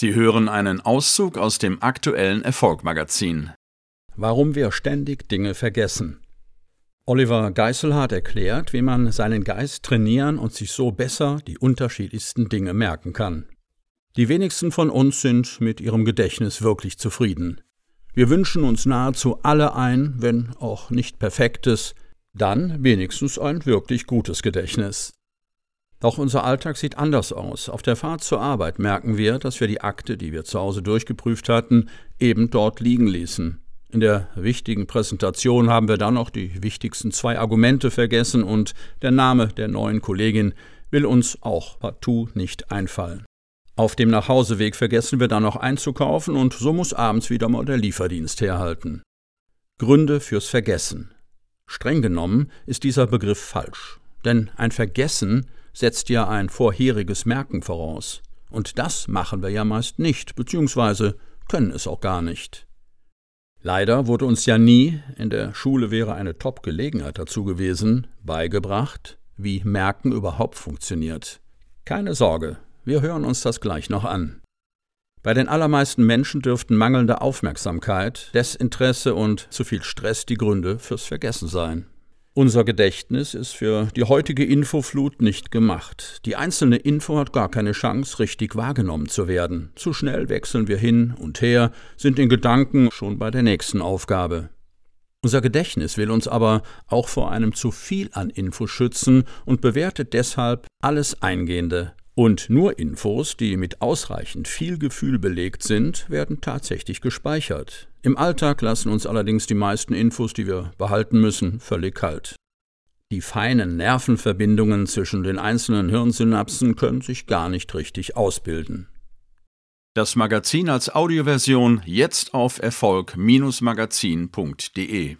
Sie hören einen Auszug aus dem aktuellen Erfolgmagazin. Warum wir ständig Dinge vergessen. Oliver Geiselhardt erklärt, wie man seinen Geist trainieren und sich so besser die unterschiedlichsten Dinge merken kann. Die wenigsten von uns sind mit ihrem Gedächtnis wirklich zufrieden. Wir wünschen uns nahezu alle ein, wenn auch nicht perfektes, dann wenigstens ein wirklich gutes Gedächtnis. Doch unser Alltag sieht anders aus. Auf der Fahrt zur Arbeit merken wir, dass wir die Akte, die wir zu Hause durchgeprüft hatten, eben dort liegen ließen. In der wichtigen Präsentation haben wir dann noch die wichtigsten zwei Argumente vergessen und der Name der neuen Kollegin will uns auch partout nicht einfallen. Auf dem Nachhauseweg vergessen wir dann noch einzukaufen und so muss abends wieder mal der Lieferdienst herhalten. Gründe fürs Vergessen. Streng genommen ist dieser Begriff falsch, denn ein Vergessen setzt ja ein vorheriges Merken voraus. Und das machen wir ja meist nicht, beziehungsweise können es auch gar nicht. Leider wurde uns ja nie, in der Schule wäre eine Top-Gelegenheit dazu gewesen, beigebracht, wie Merken überhaupt funktioniert. Keine Sorge, wir hören uns das gleich noch an. Bei den allermeisten Menschen dürften mangelnde Aufmerksamkeit, Desinteresse und zu viel Stress die Gründe fürs Vergessen sein. Unser Gedächtnis ist für die heutige Infoflut nicht gemacht. Die einzelne Info hat gar keine Chance, richtig wahrgenommen zu werden. Zu schnell wechseln wir hin und her, sind in Gedanken schon bei der nächsten Aufgabe. Unser Gedächtnis will uns aber auch vor einem zu viel an Info schützen und bewertet deshalb alles Eingehende. Und nur Infos, die mit ausreichend viel Gefühl belegt sind, werden tatsächlich gespeichert. Im Alltag lassen uns allerdings die meisten Infos, die wir behalten müssen, völlig kalt. Die feinen Nervenverbindungen zwischen den einzelnen Hirnsynapsen können sich gar nicht richtig ausbilden. Das Magazin als Audioversion jetzt auf Erfolg-magazin.de